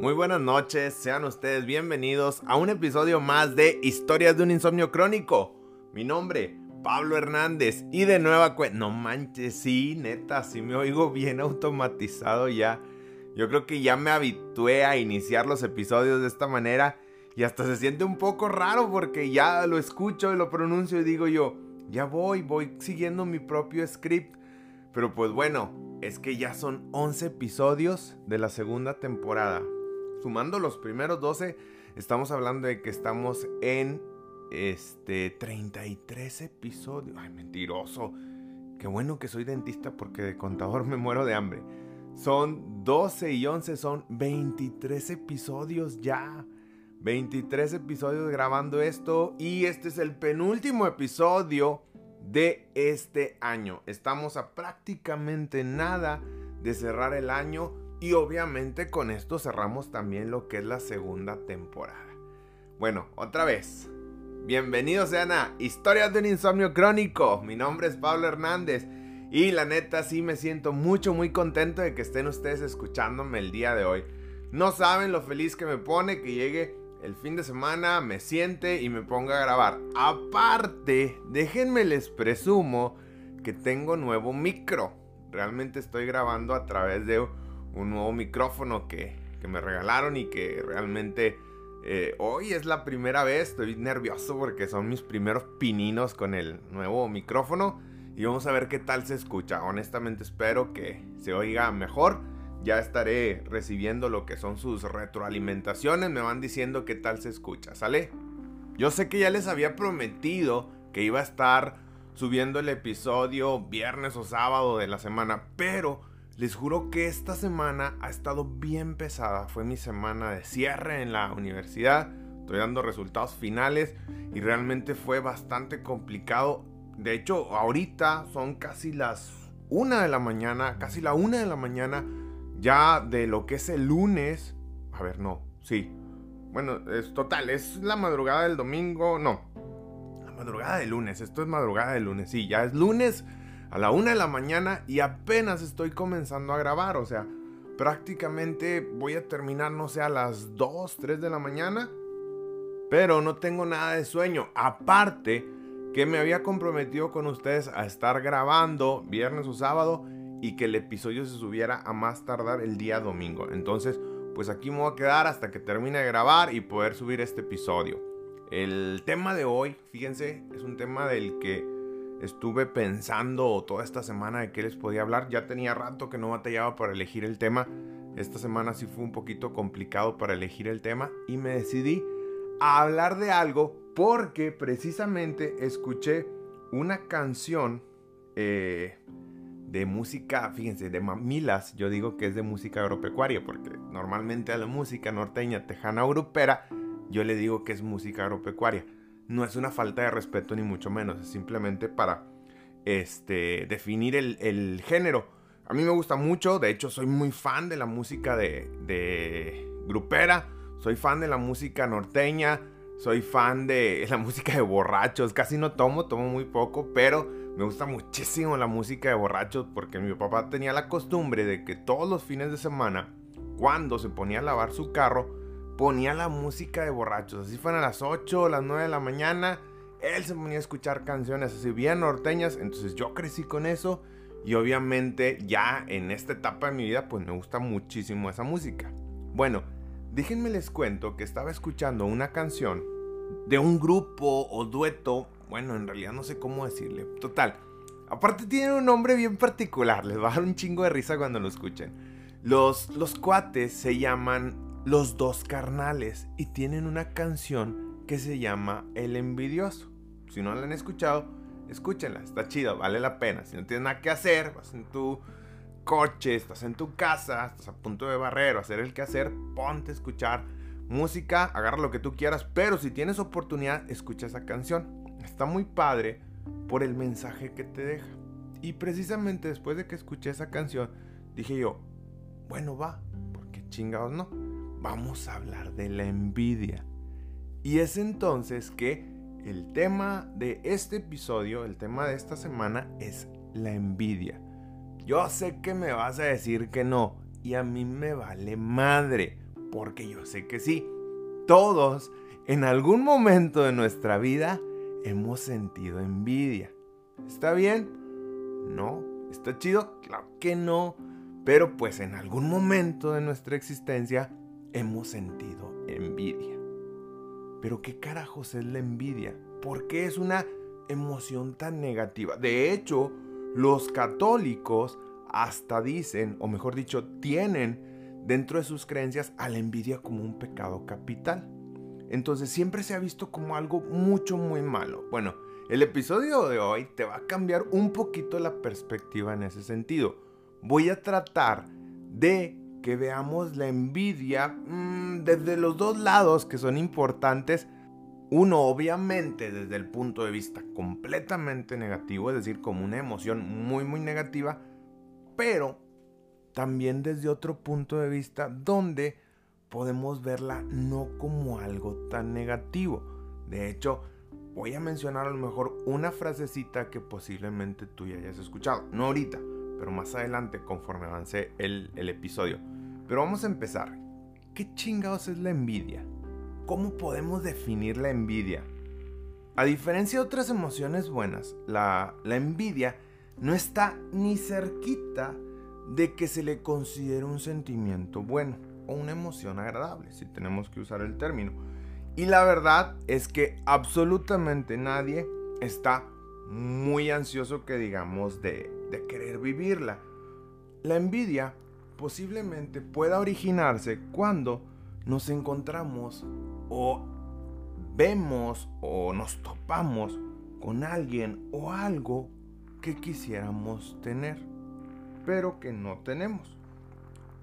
Muy buenas noches, sean ustedes bienvenidos a un episodio más de Historias de un Insomnio Crónico. Mi nombre, Pablo Hernández, y de nueva. No manches, sí, neta, sí me oigo bien automatizado ya. Yo creo que ya me habitué a iniciar los episodios de esta manera y hasta se siente un poco raro porque ya lo escucho y lo pronuncio y digo yo, ya voy, voy siguiendo mi propio script. Pero pues bueno, es que ya son 11 episodios de la segunda temporada. Sumando los primeros 12, estamos hablando de que estamos en este 33 episodios. Ay, mentiroso. Qué bueno que soy dentista porque de contador me muero de hambre. Son 12 y 11, son 23 episodios ya. 23 episodios grabando esto y este es el penúltimo episodio de este año. Estamos a prácticamente nada de cerrar el año y obviamente con esto cerramos también lo que es la segunda temporada. Bueno, otra vez. Bienvenidos sean a Historias de un Insomnio Crónico. Mi nombre es Pablo Hernández y la neta sí me siento mucho muy contento de que estén ustedes escuchándome el día de hoy. No saben lo feliz que me pone que llegue el fin de semana, me siente y me ponga a grabar. Aparte, déjenme les presumo que tengo nuevo micro. Realmente estoy grabando a través de un nuevo micrófono que, me regalaron y que realmente eh, hoy es la primera vez. Estoy nervioso porque son mis primeros pininos con el nuevo micrófono. Y vamos a ver qué tal se escucha. Honestamente espero que se oiga mejor. Ya estaré recibiendo lo que son sus retroalimentaciones. Me van diciendo qué tal se escucha, ¿sale? Yo sé que ya les había prometido que iba a estar subiendo el episodio viernes o sábado de la semana. Pero les juro que esta semana ha estado bien pesada. Fue mi semana de cierre en la universidad. Estoy dando resultados finales y realmente fue bastante complicado. De hecho, ahorita son casi las una de la mañana, casi la una de la mañana ya de lo que es el lunes. A ver, no, sí. Bueno, es total, es la madrugada del domingo, no. La madrugada del lunes, esto es madrugada del lunes, sí, ya es lunes a la una de la mañana y apenas estoy comenzando a grabar. O sea, prácticamente voy a terminar, no sé, a las 2, 3 de la mañana. Pero no tengo nada de sueño. Aparte que me había comprometido con ustedes a estar grabando viernes o sábado y que el episodio se subiera a más tardar el día domingo. Entonces, pues aquí me voy a quedar hasta que termine de grabar y poder subir este episodio. El tema de hoy, fíjense, es un tema del que estuve pensando toda esta semana de qué les podía hablar. Ya tenía rato que no batallaba para elegir el tema. Esta semana sí fue un poquito complicado para elegir el tema y me decidí a hablar de algo porque precisamente escuché una canción eh, de música, fíjense, de mamilas. Yo digo que es de música agropecuaria porque normalmente a la música norteña, tejana, europera, yo le digo que es música agropecuaria no es una falta de respeto ni mucho menos, es simplemente para este, definir el, género. A mí me gusta mucho, de hecho soy muy fan de la música de, de grupera, soy fan de la música norteña, soy fan de la música de borrachos, casi no tomo, tomo muy poco, pero me gusta muchísimo la música de borrachos porque mi papá tenía la costumbre de que todos los fines de semana, cuando se ponía a lavar su carro, ponía la música de borrachos. Así fueron a las 8 o las 9 de la mañana. Él se ponía a escuchar canciones así bien norteñas. Entonces yo crecí con eso. Y obviamente ya en esta etapa de mi vida pues me gusta muchísimo esa música. Bueno, déjenme les cuento que estaba escuchando una canción de un grupo o dueto. Bueno, en realidad no sé cómo decirle. Total. Aparte tiene un nombre bien particular. Les va a dar un chingo de risa cuando lo escuchen. Los, los cuates se llaman los dos carnales y tienen una canción que se llama El envidioso. Si no la han escuchado, escúchenla, está chido, vale la pena. Si no tienes nada que hacer, vas en tu coche, estás en tu casa, estás a punto de barrer o hacer el que hacer, ponte a escuchar música, agarra lo que tú quieras, pero si tienes oportunidad, escucha esa canción. Está muy padre por el mensaje que te deja. Y precisamente después de que escuché esa canción, dije yo, bueno, va, porque chingados no vamos a hablar de la envidia. Y es entonces que el tema de este episodio, el tema de esta semana es la envidia. Yo sé que me vas a decir que no, y a mí me vale madre, porque yo sé que sí. Todos, en algún momento de nuestra vida, hemos sentido envidia. ¿Está bien? No. ¿Está chido? Claro que no. Pero pues en algún momento de nuestra existencia hemos sentido envidia. Pero ¿qué carajos es la envidia? ¿Por qué es una emoción tan negativa? De hecho, los católicos hasta dicen, o mejor dicho, tienen dentro de sus creencias a la envidia como un pecado capital. Entonces siempre se ha visto como algo mucho, muy malo. Bueno, el episodio de hoy te va a cambiar un poquito la perspectiva en ese sentido. Voy a tratar de que veamos la envidia mm, desde los dos lados que son importantes. Uno, obviamente, desde el punto de vista completamente negativo, es decir, como una emoción muy, muy negativa, pero también desde otro punto de vista donde podemos verla no como algo tan negativo. De hecho, voy a mencionar a lo mejor una frasecita que posiblemente tú ya hayas escuchado. No ahorita, pero más adelante conforme avance el, el episodio. Pero vamos a empezar. ¿Qué chingados es la envidia? ¿Cómo podemos definir la envidia? A diferencia de otras emociones buenas, la, la envidia no está ni cerquita de que se le considere un sentimiento bueno o una emoción agradable, si tenemos que usar el término. Y la verdad es que absolutamente nadie está muy ansioso que digamos de, de querer vivirla. La envidia posiblemente pueda originarse cuando nos encontramos o vemos o nos topamos con alguien o algo que quisiéramos tener, pero que no tenemos.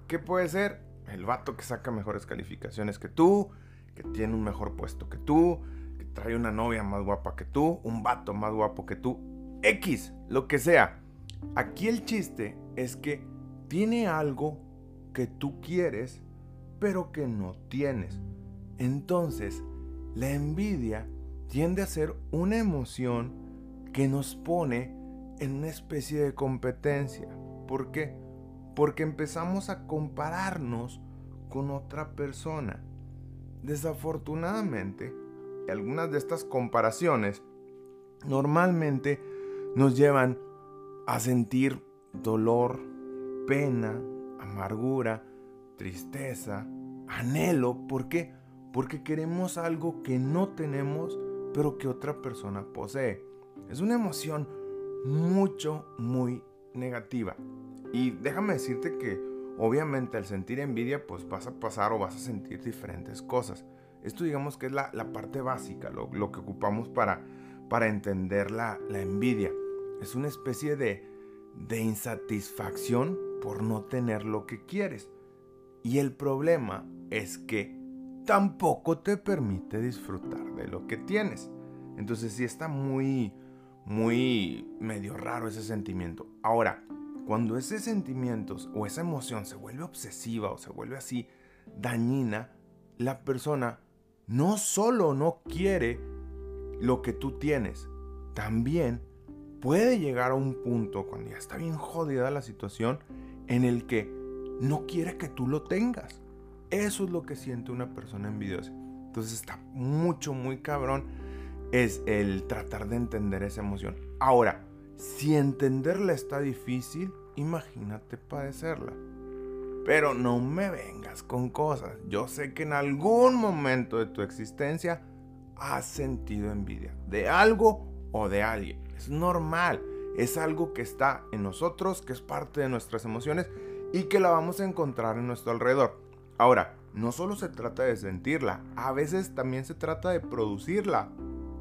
¿Qué puede ser? El vato que saca mejores calificaciones que tú, que tiene un mejor puesto que tú, que trae una novia más guapa que tú, un vato más guapo que tú, X, lo que sea. Aquí el chiste es que tiene algo que tú quieres, pero que no tienes. Entonces, la envidia tiende a ser una emoción que nos pone en una especie de competencia. ¿Por qué? Porque empezamos a compararnos con otra persona. Desafortunadamente, algunas de estas comparaciones normalmente nos llevan a sentir dolor, pena, amargura, tristeza, anhelo. ¿Por qué? Porque queremos algo que no tenemos, pero que otra persona posee. Es una emoción mucho, muy negativa. Y déjame decirte que obviamente al sentir envidia, pues vas a pasar o vas a sentir diferentes cosas. Esto digamos que es la, parte básica, lo, que ocupamos para, para entender la, la envidia. Es una especie de, de insatisfacción por no tener lo que quieres. Y el problema es que tampoco te permite disfrutar de lo que tienes. Entonces sí está muy, muy medio raro ese sentimiento. Ahora, cuando ese sentimiento o esa emoción se vuelve obsesiva o se vuelve así dañina, la persona no solo no quiere lo que tú tienes, también puede llegar a un punto cuando ya está bien jodida la situación en el que no quiere que tú lo tengas. Eso es lo que siente una persona envidiosa. Entonces está mucho, muy cabrón es el tratar de entender esa emoción. Ahora, si entenderla está difícil, imagínate padecerla. Pero no me vengas con cosas. Yo sé que en algún momento de tu existencia has sentido envidia de algo o de alguien. Es normal es algo que está en nosotros, que es parte de nuestras emociones y que la vamos a encontrar en nuestro alrededor. Ahora, no solo se trata de sentirla, a veces también se trata de producirla.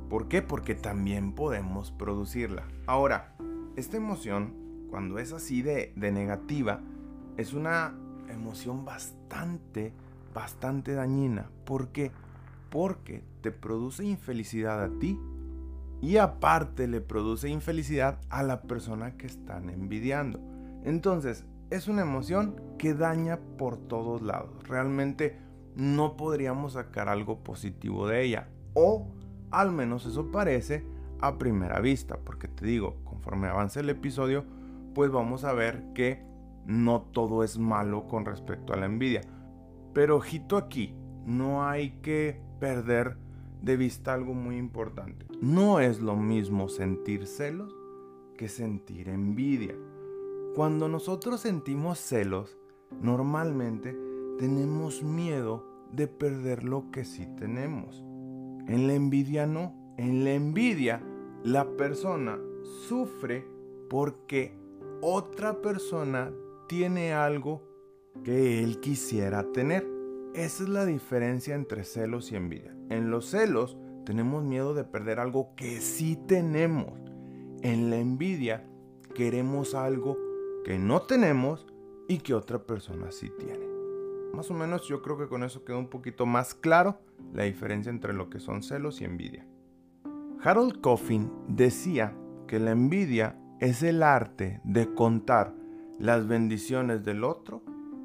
¿Por qué? Porque también podemos producirla. Ahora, esta emoción, cuando es así de, de negativa, es una emoción bastante, bastante dañina. ¿Por qué? Porque te produce infelicidad a ti y aparte le produce infelicidad a la persona que están envidiando. Entonces, es una emoción que daña por todos lados. Realmente no podríamos sacar algo positivo de ella. O al menos eso parece a primera vista. Porque te digo, conforme avance el episodio, pues vamos a ver que no todo es malo con respecto a la envidia. Pero ojito aquí, no hay que perder de vista algo muy importante. No es lo mismo sentir celos que sentir envidia. Cuando nosotros sentimos celos, normalmente tenemos miedo de perder lo que sí tenemos. En la envidia no. En la envidia la persona sufre porque otra persona tiene algo que él quisiera tener. Esa es la diferencia entre celos y envidia. En los celos tenemos miedo de perder algo que sí tenemos. En la envidia queremos algo que no tenemos y que otra persona sí tiene. Más o menos yo creo que con eso queda un poquito más claro la diferencia entre lo que son celos y envidia. Harold Coffin decía que la envidia es el arte de contar las bendiciones del otro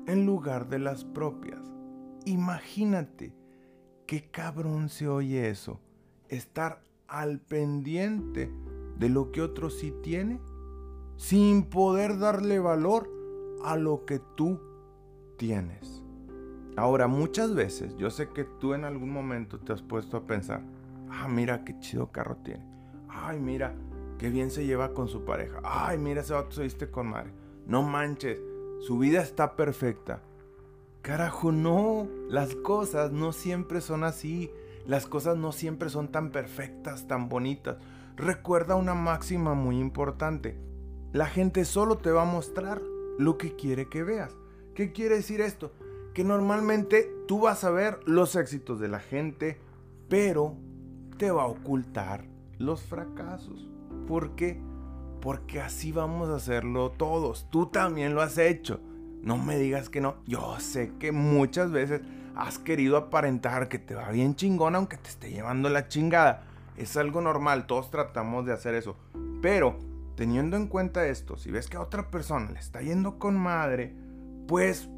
en lugar de las propias. Imagínate qué cabrón se oye eso. Estar al pendiente de lo que otro sí tiene sin poder darle valor a lo que tú tienes. Ahora, muchas veces yo sé que tú en algún momento te has puesto a pensar, ah, mira qué chido carro tiene. Ay, mira, qué bien se lleva con su pareja. Ay, mira, ese vato se viste con madre. No manches, su vida está perfecta. Carajo, no, las cosas no siempre son así. Las cosas no siempre son tan perfectas, tan bonitas. Recuerda una máxima muy importante. La gente solo te va a mostrar lo que quiere que veas. ¿Qué quiere decir esto? que normalmente tú vas a ver los éxitos de la gente, pero te va a ocultar los fracasos. ¿Por qué? Porque así vamos a hacerlo todos. Tú también lo has hecho. No me digas que no. Yo sé que muchas veces has querido aparentar que te va bien chingón aunque te esté llevando la chingada. Es algo normal, todos tratamos de hacer eso. Pero teniendo en cuenta esto, si ves que a otra persona le está yendo con madre, pues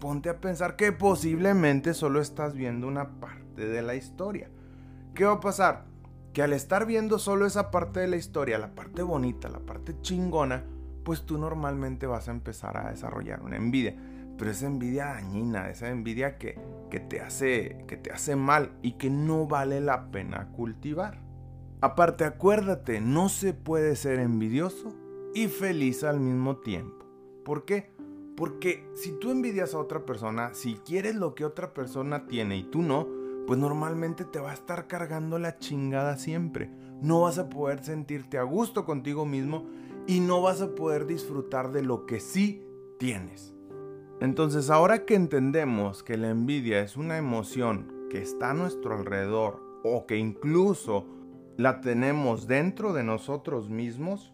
ponte a pensar que posiblemente solo estás viendo una parte de la historia. ¿Qué va a pasar? Que al estar viendo solo esa parte de la historia, la parte bonita, la parte chingona, pues tú normalmente vas a empezar a desarrollar una envidia. Pero esa envidia dañina, esa envidia que, que, te hace, que te hace mal y que no vale la pena cultivar. Aparte, acuérdate, no se puede ser envidioso y feliz al mismo tiempo. ¿Por qué? Porque si tú envidias a otra persona, si quieres lo que otra persona tiene y tú no, pues normalmente te va a estar cargando la chingada siempre. No vas a poder sentirte a gusto contigo mismo y no vas a poder disfrutar de lo que sí tienes. Entonces ahora que entendemos que la envidia es una emoción que está a nuestro alrededor o que incluso la tenemos dentro de nosotros mismos,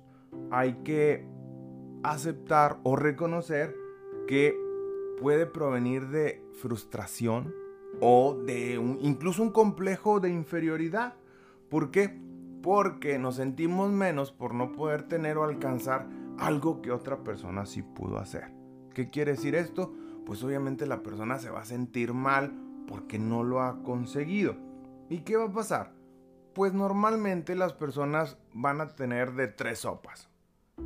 hay que aceptar o reconocer que puede provenir de frustración o de incluso un complejo de inferioridad. ¿Por qué? Porque nos sentimos menos por no poder tener o alcanzar algo que otra persona sí pudo hacer. ¿Qué quiere decir esto? Pues obviamente la persona se va a sentir mal porque no lo ha conseguido. ¿Y qué va a pasar? Pues normalmente las personas van a tener de tres sopas.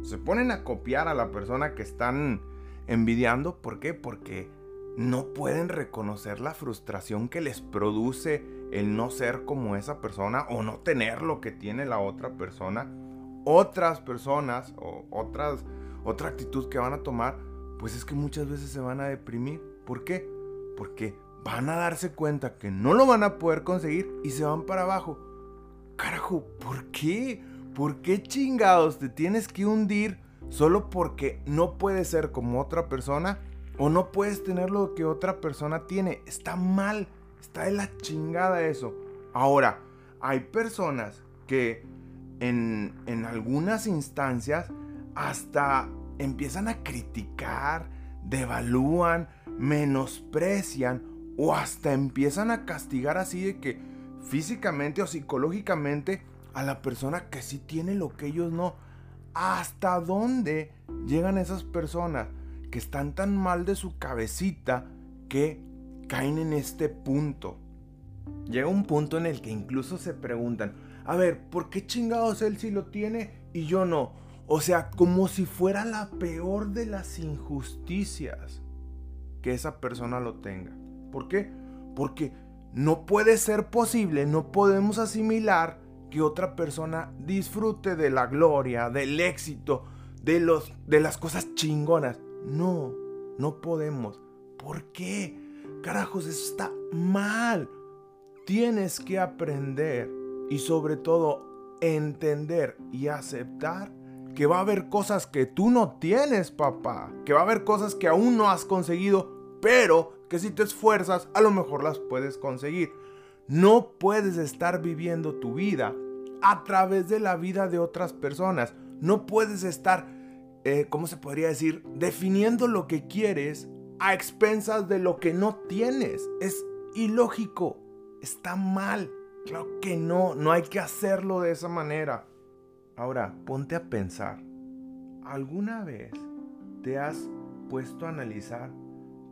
Se ponen a copiar a la persona que están envidiando. ¿Por qué? Porque no pueden reconocer la frustración que les produce el no ser como esa persona o no tener lo que tiene la otra persona. Otras personas o otras, otra actitud que van a tomar, pues es que muchas veces se van a deprimir. ¿Por qué? Porque van a darse cuenta que no lo van a poder conseguir y se van para abajo. Carajo, ¿por qué? ¿Por qué chingados te tienes que hundir solo porque no puedes ser como otra persona o no puedes tener lo que otra persona tiene. Está mal, está de la chingada eso. Ahora, hay personas que en, en algunas instancias hasta empiezan a criticar, devalúan, menosprecian o hasta empiezan a castigar así de que físicamente o psicológicamente a la persona que sí tiene lo que ellos no hasta dónde llegan esas personas que están tan mal de su cabecita que caen en este punto. Llega un punto en el que incluso se preguntan, a ver, ¿por qué chingados él sí lo tiene y yo no? O sea, como si fuera la peor de las injusticias que esa persona lo tenga. ¿Por qué? Porque no puede ser posible, no podemos asimilar que otra persona disfrute de la gloria, del éxito, de, los, de las cosas chingonas. No, no podemos. ¿Por qué? Carajos, eso está mal. Tienes que aprender y sobre todo entender y aceptar que va a haber cosas que tú no tienes, papá. Que va a haber cosas que aún no has conseguido, pero que si te esfuerzas, a lo mejor las puedes conseguir. No puedes estar viviendo tu vida a través de la vida de otras personas. No puedes estar, eh, ¿cómo se podría decir? Definiendo lo que quieres a expensas de lo que no tienes. Es ilógico. Está mal. Claro que no. No hay que hacerlo de esa manera. Ahora, ponte a pensar. ¿Alguna vez te has puesto a analizar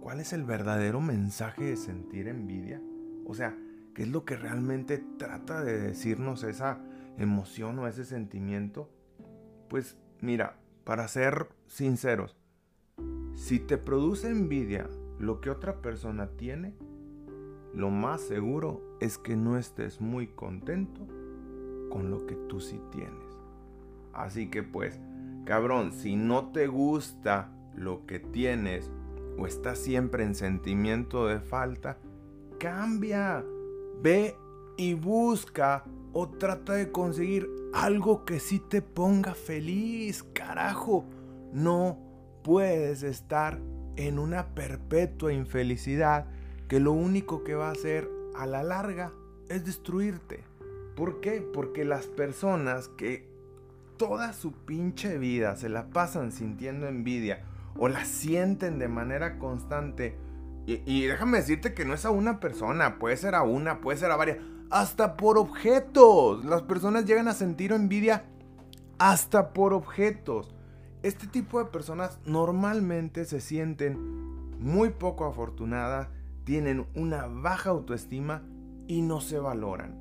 cuál es el verdadero mensaje de sentir envidia? O sea, ¿qué es lo que realmente trata de decirnos esa emoción o ese sentimiento? Pues mira, para ser sinceros, si te produce envidia lo que otra persona tiene, lo más seguro es que no estés muy contento con lo que tú sí tienes. Así que pues, cabrón, si no te gusta lo que tienes o estás siempre en sentimiento de falta, cambia. Ve y busca o trata de conseguir algo que sí te ponga feliz, carajo. No puedes estar en una perpetua infelicidad que lo único que va a hacer a la larga es destruirte. ¿Por qué? Porque las personas que toda su pinche vida se la pasan sintiendo envidia o la sienten de manera constante. Y, déjame decirte que no es a una persona, puede ser a una, puede ser a varias, hasta por objetos. Las personas llegan a sentir envidia hasta por objetos. Este tipo de personas normalmente se sienten muy poco afortunadas, tienen una baja autoestima y no se valoran.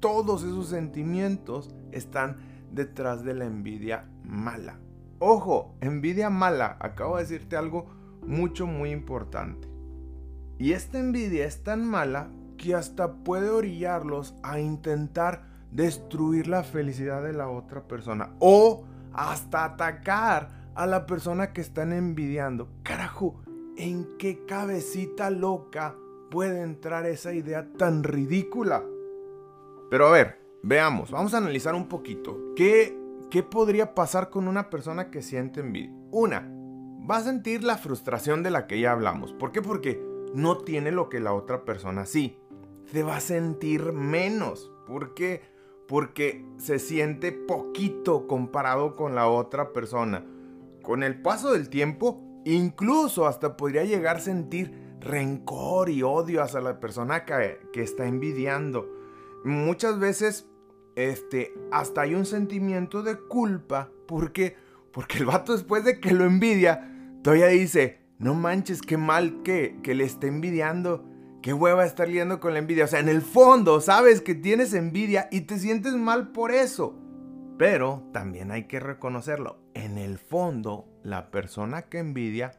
Todos esos sentimientos están detrás de la envidia mala. Ojo, envidia mala. Acabo de decirte algo mucho, muy importante. Y esta envidia es tan mala que hasta puede orillarlos a intentar destruir la felicidad de la otra persona. O hasta atacar a la persona que están envidiando. Carajo, ¿en qué cabecita loca puede entrar esa idea tan ridícula? Pero a ver, veamos, vamos a analizar un poquito. ¿Qué ¿Qué podría pasar con una persona que siente envidia? Una, va a sentir la frustración de la que ya hablamos. ¿Por qué? Porque no tiene lo que la otra persona sí. Se va a sentir menos. ¿Por qué? Porque se siente poquito comparado con la otra persona. Con el paso del tiempo, incluso hasta podría llegar a sentir rencor y odio hacia la persona que, está envidiando. Muchas veces este, hasta hay un sentimiento de culpa. ¿Por qué? Porque el vato después de que lo envidia, todavía dice, no manches, qué mal que, que le esté envidiando. Qué hueva estar liando con la envidia. O sea, en el fondo sabes que tienes envidia y te sientes mal por eso. Pero también hay que reconocerlo. En el fondo, la persona que envidia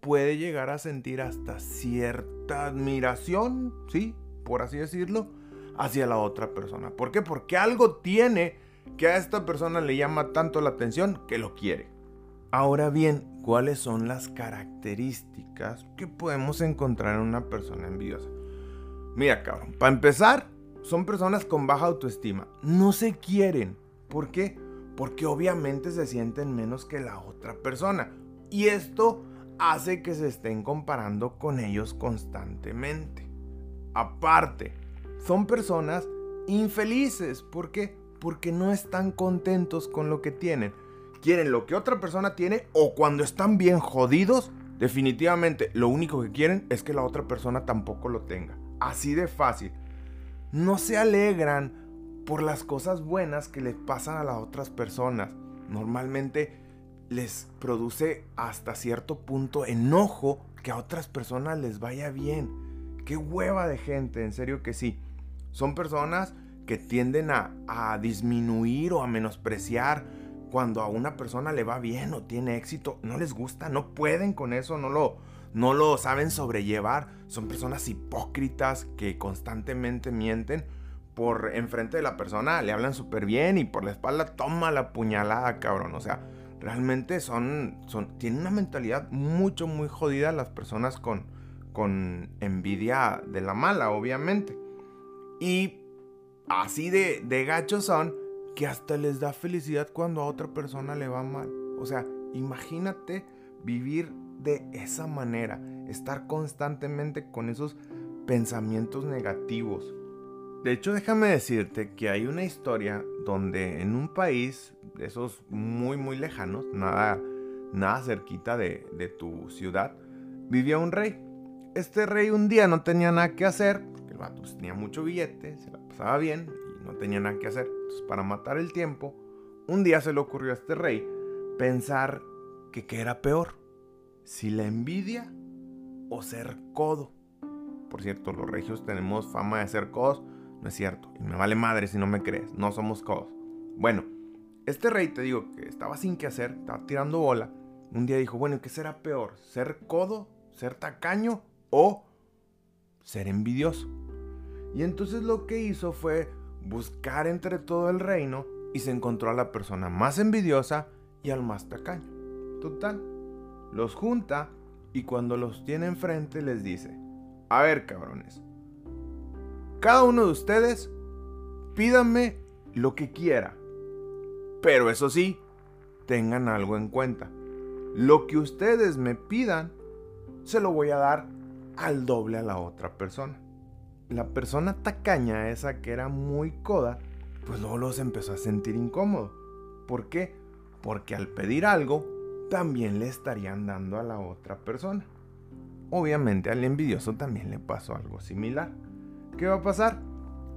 puede llegar a sentir hasta cierta admiración, ¿sí? Por así decirlo, hacia la otra persona. ¿Por qué? Porque algo tiene que a esta persona le llama tanto la atención que lo quiere. Ahora bien, ¿cuáles son las características que podemos encontrar en una persona envidiosa? Mira, cabrón, para empezar, son personas con baja autoestima. No se quieren. ¿Por qué? Porque obviamente se sienten menos que la otra persona. Y esto hace que se estén comparando con ellos constantemente. Aparte, son personas infelices. ¿Por qué? Porque no están contentos con lo que tienen. Quieren lo que otra persona tiene o cuando están bien jodidos, definitivamente lo único que quieren es que la otra persona tampoco lo tenga. Así de fácil. No se alegran por las cosas buenas que les pasan a las otras personas. Normalmente les produce hasta cierto punto enojo que a otras personas les vaya bien. Qué hueva de gente, en serio que sí. Son personas que tienden a, disminuir o a menospreciar cuando a una persona le va bien o tiene éxito, no les gusta, no pueden con eso, no lo, no lo saben sobrellevar. Son personas hipócritas que constantemente mienten por enfrente de la persona, le hablan súper bien y por la espalda toma la puñalada, cabrón. O sea, realmente son, son, tienen una mentalidad mucho, muy jodida las personas con, con envidia de la mala, obviamente. Y así de, de gachos son que hasta les da felicidad cuando a otra persona le va mal. O sea, imagínate vivir de esa manera, estar constantemente con esos pensamientos negativos. De hecho, déjame decirte que hay una historia donde en un país de esos muy muy lejanos, nada, nada cerquita de, de tu ciudad, vivía un rey. Este rey un día no tenía nada que hacer, el pues, tenía mucho billete, se la pasaba bien no tenía nada que hacer. Entonces, para matar el tiempo, un día se le ocurrió a este rey pensar que qué era peor, si la envidia o ser codo. Por cierto, los regios tenemos fama de ser codos, no es cierto, y me vale madre si no me crees, no somos codos. Bueno, este rey te digo que estaba sin qué hacer, estaba tirando bola. Un día dijo, bueno, ¿qué será peor? ¿Ser codo? ¿Ser tacaño? ¿O ser envidioso? Y entonces lo que hizo fue buscar entre todo el reino y se encontró a la persona más envidiosa y al más tacaño. Total, los junta y cuando los tiene enfrente les dice, a ver cabrones, cada uno de ustedes pídanme lo que quiera, pero eso sí, tengan algo en cuenta. Lo que ustedes me pidan, se lo voy a dar al doble a la otra persona. La persona tacaña, esa que era muy coda, pues luego los empezó a sentir incómodo. ¿Por qué? Porque al pedir algo, también le estarían dando a la otra persona. Obviamente al envidioso también le pasó algo similar. ¿Qué va a pasar?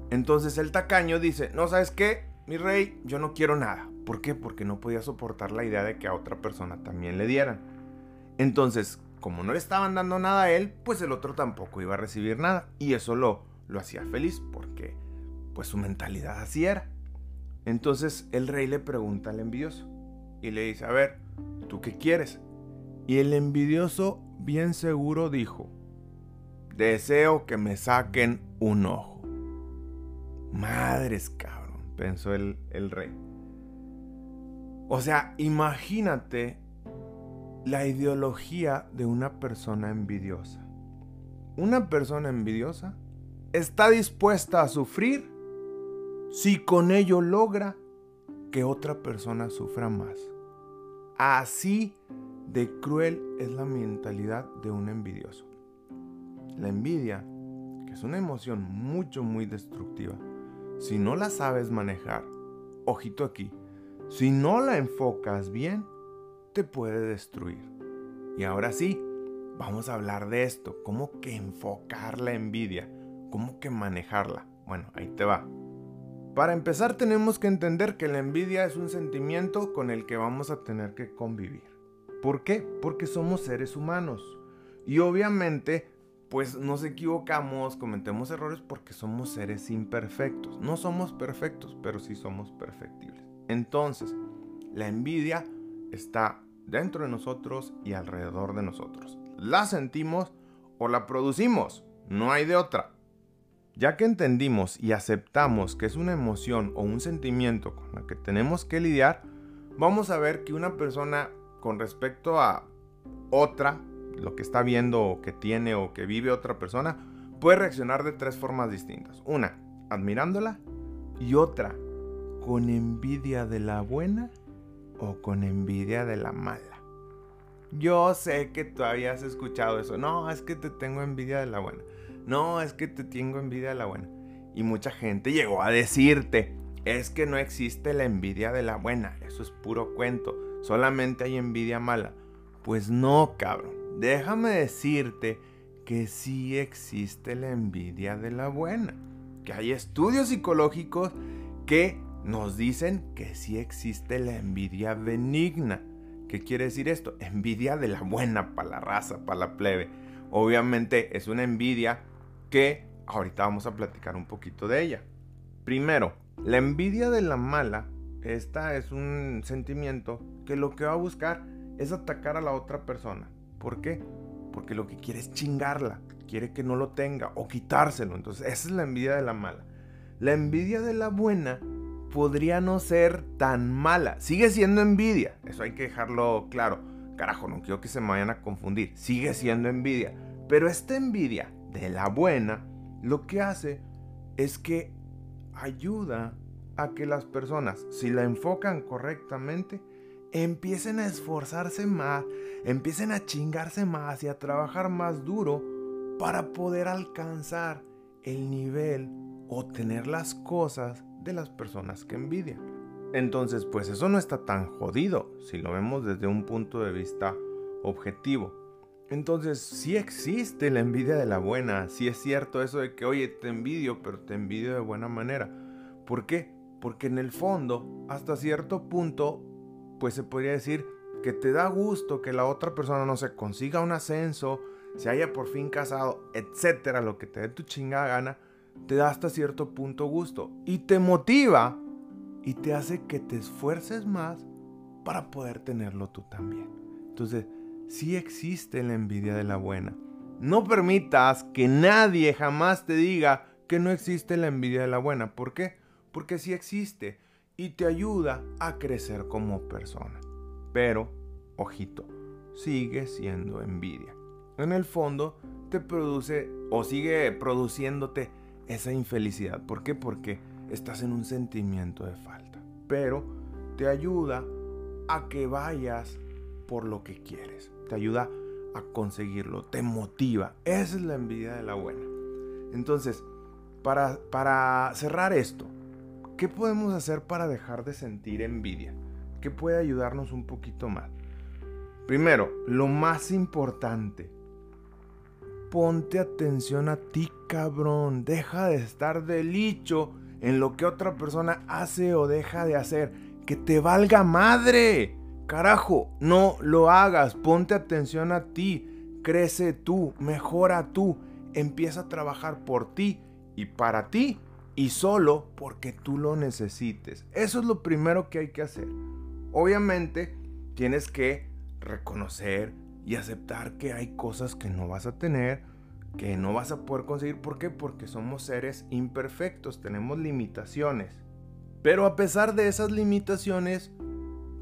Entonces el tacaño dice, no sabes qué, mi rey, yo no quiero nada. ¿Por qué? Porque no podía soportar la idea de que a otra persona también le dieran. Entonces, como no le estaban dando nada a él, pues el otro tampoco iba a recibir nada. Y eso lo, lo hacía feliz porque pues su mentalidad así era. Entonces el rey le pregunta al envidioso y le dice, a ver, ¿tú qué quieres? Y el envidioso bien seguro dijo, deseo que me saquen un ojo. Madres, cabrón, pensó el, el rey. O sea, imagínate la ideología de una persona envidiosa. Una persona envidiosa está dispuesta a sufrir si con ello logra que otra persona sufra más. Así de cruel es la mentalidad de un envidioso. La envidia, que es una emoción mucho, muy destructiva, si no la sabes manejar, ojito aquí, si no la enfocas bien, te puede destruir. Y ahora sí, vamos a hablar de esto, cómo que enfocar la envidia, cómo que manejarla. Bueno, ahí te va. Para empezar tenemos que entender que la envidia es un sentimiento con el que vamos a tener que convivir. ¿Por qué? Porque somos seres humanos. Y obviamente, pues nos equivocamos, cometemos errores porque somos seres imperfectos. No somos perfectos, pero sí somos perfectibles. Entonces, la envidia está dentro de nosotros y alrededor de nosotros. La sentimos o la producimos, no hay de otra. Ya que entendimos y aceptamos que es una emoción o un sentimiento con la que tenemos que lidiar, vamos a ver que una persona con respecto a otra, lo que está viendo o que tiene o que vive otra persona, puede reaccionar de tres formas distintas. Una, admirándola y otra, con envidia de la buena o con envidia de la mala. Yo sé que tú habías escuchado eso. No, es que te tengo envidia de la buena. No, es que te tengo envidia de la buena. Y mucha gente llegó a decirte, es que no existe la envidia de la buena. Eso es puro cuento. Solamente hay envidia mala. Pues no, cabrón. Déjame decirte que sí existe la envidia de la buena. Que hay estudios psicológicos que nos dicen que sí existe la envidia benigna. ¿Qué quiere decir esto? Envidia de la buena para la raza, para la plebe. Obviamente es una envidia que ahorita vamos a platicar un poquito de ella. Primero, la envidia de la mala esta es un sentimiento que lo que va a buscar es atacar a la otra persona. ¿Por qué? Porque lo que quiere es chingarla, quiere que no lo tenga o quitárselo. Entonces, esa es la envidia de la mala. La envidia de la buena podría no ser tan mala. Sigue siendo envidia, eso hay que dejarlo claro. Carajo, no quiero que se me vayan a confundir. Sigue siendo envidia. Pero esta envidia de la buena lo que hace es que ayuda a que las personas, si la enfocan correctamente, empiecen a esforzarse más, empiecen a chingarse más y a trabajar más duro para poder alcanzar el nivel o tener las cosas de las personas que envidian. Entonces, pues eso no está tan jodido si lo vemos desde un punto de vista objetivo. Entonces, sí existe la envidia de la buena, sí es cierto eso de que, oye, te envidio, pero te envidio de buena manera. ¿Por qué? Porque en el fondo, hasta cierto punto, pues se podría decir que te da gusto que la otra persona no se consiga un ascenso, se haya por fin casado, etcétera, lo que te dé tu chingada gana, te da hasta cierto punto gusto y te motiva y te hace que te esfuerces más para poder tenerlo tú también. Entonces, sí existe la envidia de la buena. No permitas que nadie jamás te diga que no existe la envidia de la buena. ¿Por qué? Porque sí existe y te ayuda a crecer como persona. Pero, ojito, sigue siendo envidia. En el fondo, te produce o sigue produciéndote esa infelicidad. ¿Por qué? Porque estás en un sentimiento de falta. Pero te ayuda a que vayas por lo que quieres. Te ayuda a conseguirlo. Te motiva. Esa es la envidia de la buena. Entonces, para, para cerrar esto, ¿qué podemos hacer para dejar de sentir envidia? ¿Qué puede ayudarnos un poquito más? Primero, lo más importante, ponte atención a ti, cabrón. Deja de estar de licho en lo que otra persona hace o deja de hacer. Que te valga madre. Carajo, no lo hagas. Ponte atención a ti. Crece tú, mejora tú. Empieza a trabajar por ti y para ti y solo porque tú lo necesites. Eso es lo primero que hay que hacer. Obviamente tienes que reconocer y aceptar que hay cosas que no vas a tener, que no vas a poder conseguir. ¿Por qué? Porque somos seres imperfectos, tenemos limitaciones. Pero a pesar de esas limitaciones,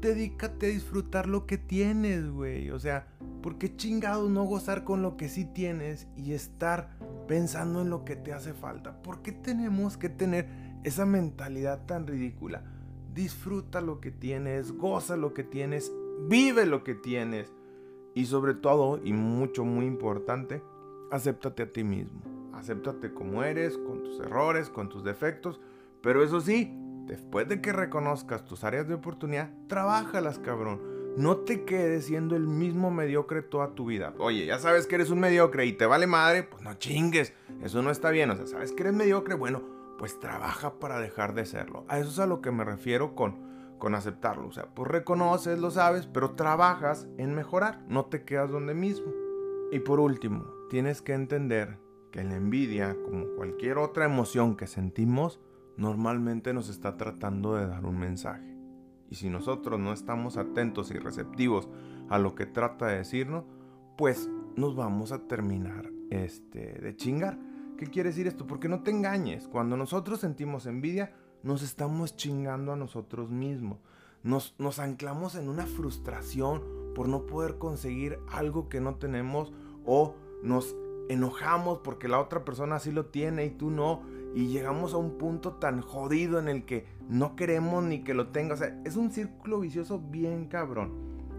dedícate a disfrutar lo que tienes, güey. O sea, ¿por qué chingados no gozar con lo que sí tienes y estar pensando en lo que te hace falta? ¿Por qué tenemos que tener esa mentalidad tan ridícula? Disfruta lo que tienes, goza lo que tienes, vive lo que tienes. Y sobre todo, y mucho, muy importante, acéptate a ti mismo. Acéptate como eres, con tus errores, con tus defectos. Pero eso sí, después de que reconozcas tus áreas de oportunidad, trabájalas, cabrón. No te quedes siendo el mismo mediocre toda tu vida. Oye, ya sabes que eres un mediocre y te vale madre, pues no chingues. Eso no está bien. O sea, sabes que eres mediocre, bueno, pues trabaja para dejar de serlo. A eso es a lo que me refiero con con aceptarlo. O sea, pues reconoces, lo sabes, pero trabajas en mejorar, no te quedas donde mismo. Y por último, tienes que entender que la envidia, como cualquier otra emoción que sentimos, normalmente nos está tratando de dar un mensaje. Y si nosotros no estamos atentos y receptivos a lo que trata de decirnos, pues nos vamos a terminar este, de chingar. ¿Qué quiere decir esto? Porque no te engañes. Cuando nosotros sentimos envidia, nos estamos chingando a nosotros mismos. Nos, nos anclamos en una frustración por no poder conseguir algo que no tenemos o nos enojamos porque la otra persona sí lo tiene y tú no. Y llegamos a un punto tan jodido en el que no queremos ni que lo tenga. O sea, es un círculo vicioso bien cabrón.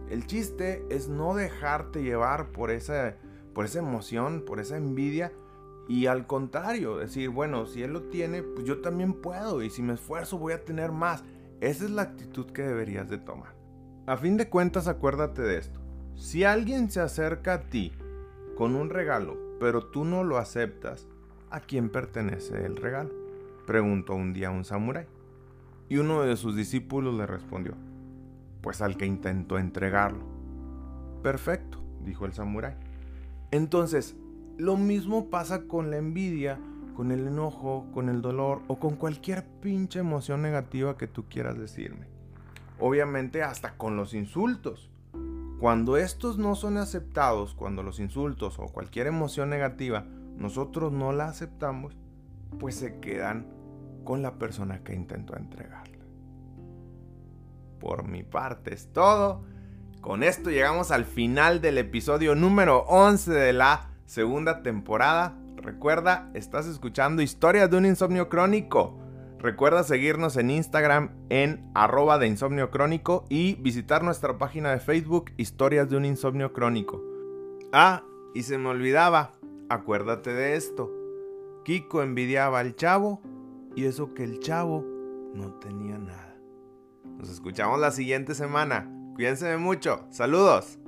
El chiste es no dejarte llevar por esa, por esa emoción, por esa envidia y al contrario, decir, bueno, si él lo tiene, pues yo también puedo y si me esfuerzo voy a tener más. Esa es la actitud que deberías de tomar. A fin de cuentas, acuérdate de esto. Si alguien se acerca a ti con un regalo, pero tú no lo aceptas, ¿a quién pertenece el regalo? Preguntó un día un samurái. Y uno de sus discípulos le respondió, pues al que intentó entregarlo. Perfecto, dijo el samurái. Entonces, lo mismo pasa con la envidia, con el enojo, con el dolor o con cualquier pinche emoción negativa que tú quieras decirme. obviamente hasta con los insultos. Cuando estos no son aceptados, cuando los insultos o cualquier emoción negativa nosotros no la aceptamos, pues se quedan con la persona que intentó entregarla. Por mi parte es todo. Con esto llegamos al final del episodio número 11 de la segunda temporada. Recuerda, estás escuchando Historias de un Insomnio Crónico. Recuerda seguirnos en Instagram en arroba de insomnio crónico y visitar nuestra página de Facebook Historias de un Insomnio Crónico. Ah, y se me olvidaba, acuérdate de esto. Kiko envidiaba al chavo y eso que el chavo no tenía nada. Nos escuchamos la siguiente semana. Cuídense mucho. Saludos.